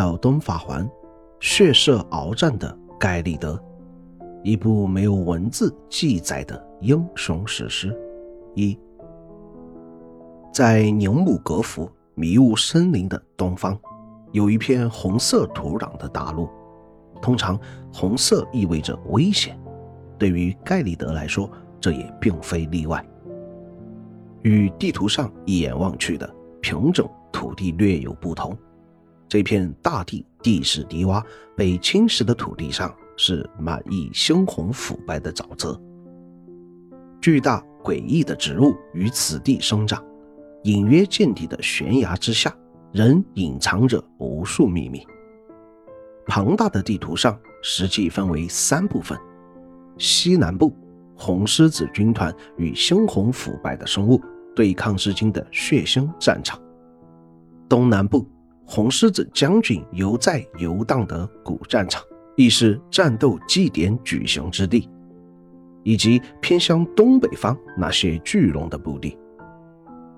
尔登法环，血色鏖战的盖利德，一部没有文字记载的英雄史诗。一，在宁姆格福迷雾森林的东方，有一片红色土壤的大陆。通常，红色意味着危险，对于盖利德来说，这也并非例外。与地图上一眼望去的平整土地略有不同。这片大地地势低洼，被侵蚀的土地上是满溢猩红腐败的沼泽。巨大诡异的植物于此地生长，隐约见底的悬崖之下，仍隐藏着无数秘密。庞大的地图上实际分为三部分：西南部，红狮子军团与猩红腐败的生物对抗至今的血腥战场；东南部。红狮子将军犹在游荡的古战场，亦是战斗祭典举行之地，以及偏向东北方那些巨龙的部地。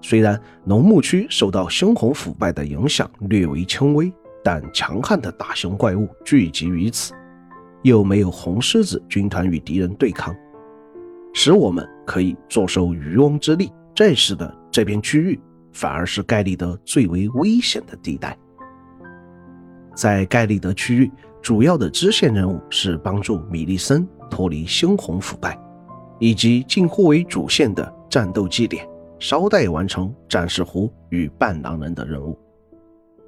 虽然农牧区受到猩红腐败的影响略为轻微，但强悍的大型怪物聚集于此，又没有红狮子军团与敌人对抗，使我们可以坐收渔翁之利。这时的这片区域。反而是盖利德最为危险的地带。在盖利德区域，主要的支线任务是帮助米利森脱离猩红腐败，以及近乎为主线的战斗祭典，稍待完成战士湖与伴郎人的任务。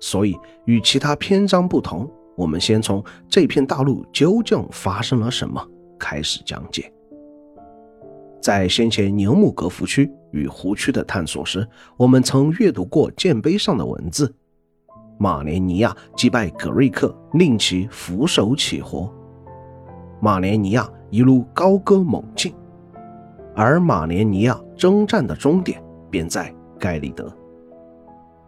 所以，与其他篇章不同，我们先从这片大陆究竟发生了什么开始讲解。在先前宁姆格福区与湖区的探索时，我们曾阅读过剑碑上的文字：马连尼亚击败格瑞克，令其俯首起活。马连尼亚一路高歌猛进，而马连尼亚征战的终点便在盖里德。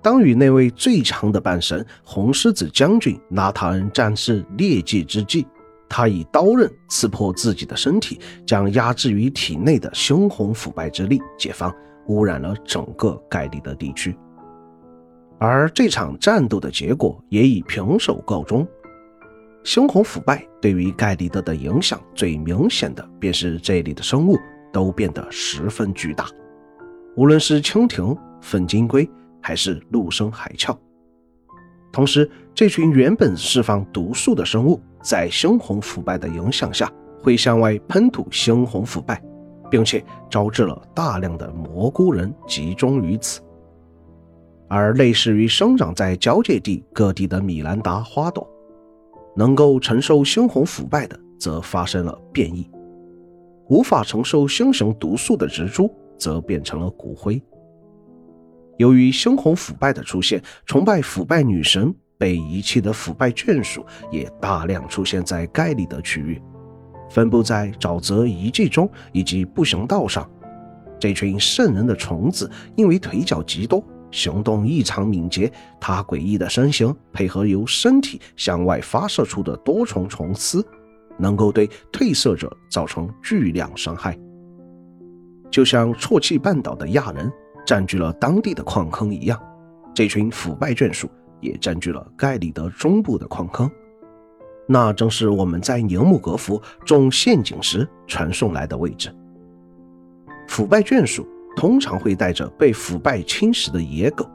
当与那位最强的半神红狮子将军纳塔恩战士劣迹之际。他以刀刃刺破自己的身体，将压制于体内的猩红腐败之力解放，污染了整个盖利德地区。而这场战斗的结果也以平手告终。猩红腐败对于盖利德的影响最明显的，便是这里的生物都变得十分巨大，无论是蜻蜓、粉金龟，还是陆生海鞘。同时，这群原本释放毒素的生物。在猩红腐败的影响下，会向外喷吐猩红腐败，并且招致了大量的蘑菇人集中于此。而类似于生长在交界地各地的米兰达花朵，能够承受猩红腐败的，则发生了变异；无法承受猩红毒素的植株，则变成了骨灰。由于猩红腐败的出现，崇拜腐败女神。被遗弃的腐败眷属也大量出现在盖里德区域，分布在沼泽遗迹中以及步行道上。这群圣人的虫子因为腿脚极多，行动异常敏捷，它诡异的身形配合由身体向外发射出的多重虫丝，能够对褪色者造成巨量伤害。就像错气半岛的亚人占据了当地的矿坑一样，这群腐败眷属。也占据了盖里德中部的矿坑，那正是我们在宁木格福种陷阱时传送来的位置。腐败眷属通常会带着被腐败侵蚀的野狗，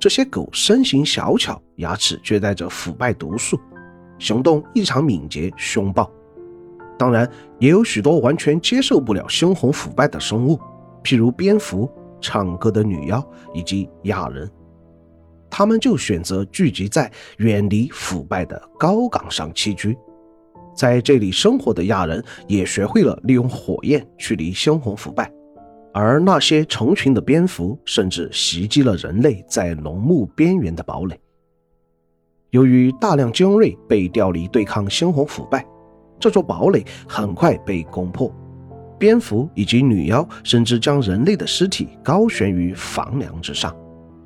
这些狗身形小巧，牙齿却带着腐败毒素，行动异常敏捷凶暴。当然，也有许多完全接受不了猩红腐败的生物，譬如蝙蝠、唱歌的女妖以及亚人。他们就选择聚集在远离腐败的高岗上栖居，在这里生活的亚人也学会了利用火焰驱离猩红腐败，而那些成群的蝙蝠甚至袭击了人类在农牧边缘的堡垒。由于大量精锐被调离对抗猩红腐败，这座堡垒很快被攻破，蝙蝠以及女妖甚至将人类的尸体高悬于房梁之上。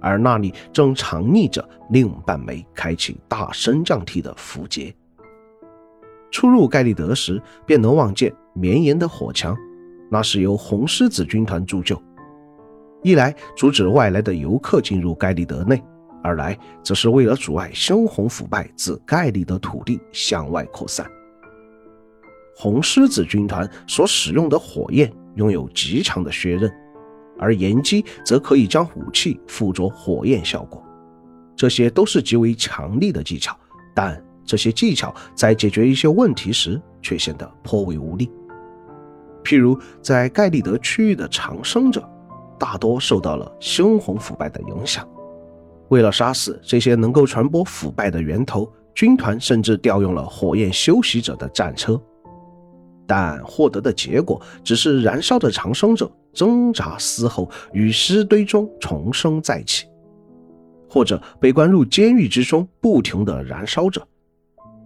而那里正藏匿着另半枚开启大升降梯的符节。出入盖利德时，便能望见绵延的火墙，那是由红狮子军团铸就，一来阻止外来的游客进入盖利德内，二来则是为了阻碍猩红腐败自盖里德土地向外扩散。红狮子军团所使用的火焰拥有极强的削刃，而岩击则可以将武器附着火焰效果。这些都是极为强力的技巧，但这些技巧在解决一些问题时却显得颇为无力。譬如在盖利德区域的长生者，大多受到了猩红腐败的影响。为了杀死这些能够传播腐败的源头，军团甚至调用了火焰修习者的战车，但获得的结果只是燃烧的长生者挣扎嘶吼，与尸堆中重生再起，或者被关入监狱之中，不停地燃烧着。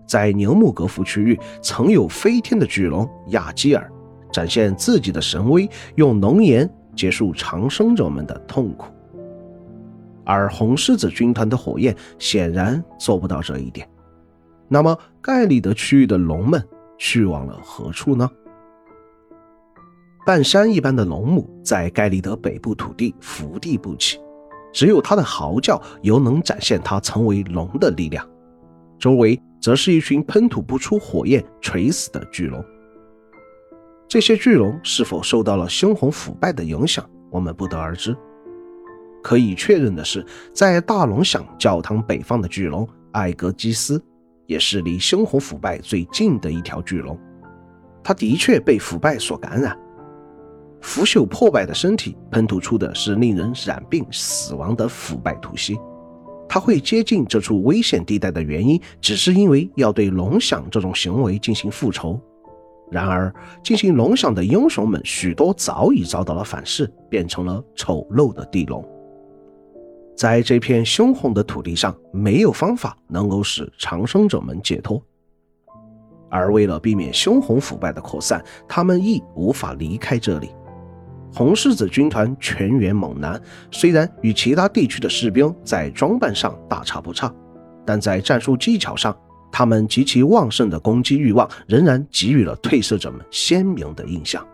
在牛木格夫区域，曾有飞天的巨龙亚基尔展现自己的神威，用浓烟结束长生者们的痛苦。而红狮子军团的火焰显然做不到这一点。那么，盖里德区域的龙们去往了何处呢？半山一般的龙母在盖利德北部土地伏地不起，只有它的嚎叫犹能展现它成为龙的力量。周围则是一群喷吐不出火焰、垂死的巨龙。这些巨龙是否受到了猩红腐败的影响，我们不得而知。可以确认的是，在大龙响教堂北方的巨龙艾格基斯，也是离猩红腐败最近的一条巨龙。它的确被腐败所感染，腐朽破败的身体喷吐出的是令人染病死亡的腐败吐息。它会接近这处危险地带的原因，只是因为要对龙响这种行为进行复仇。然而，进行龙响的英雄们许多早已遭到了反噬，变成了丑陋的地龙。在这片凶红的土地上，没有方法能够使长生者们解脱。而为了避免凶红腐败的扩散，他们亦无法离开这里。红狮子军团全员猛男，虽然与其他地区的士兵在装扮上大差不差，但在战术技巧上，他们极其旺盛的攻击欲望仍然给予了褪色者们鲜明的印象。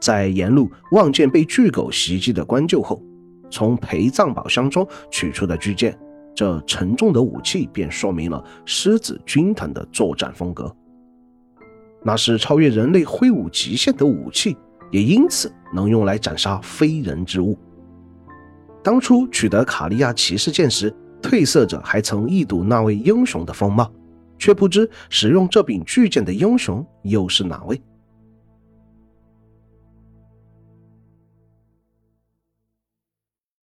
在沿路望见被巨狗袭击的官旧后，从陪葬宝箱中取出的巨剑，这沉重的武器便说明了狮子军团的作战风格。那是超越人类挥舞极限的武器，也因此能用来斩杀非人之物。当初取得卡利亚骑士剑时，褪色者还曾一睹那位英雄的风貌，却不知使用这柄巨剑的英雄又是哪位。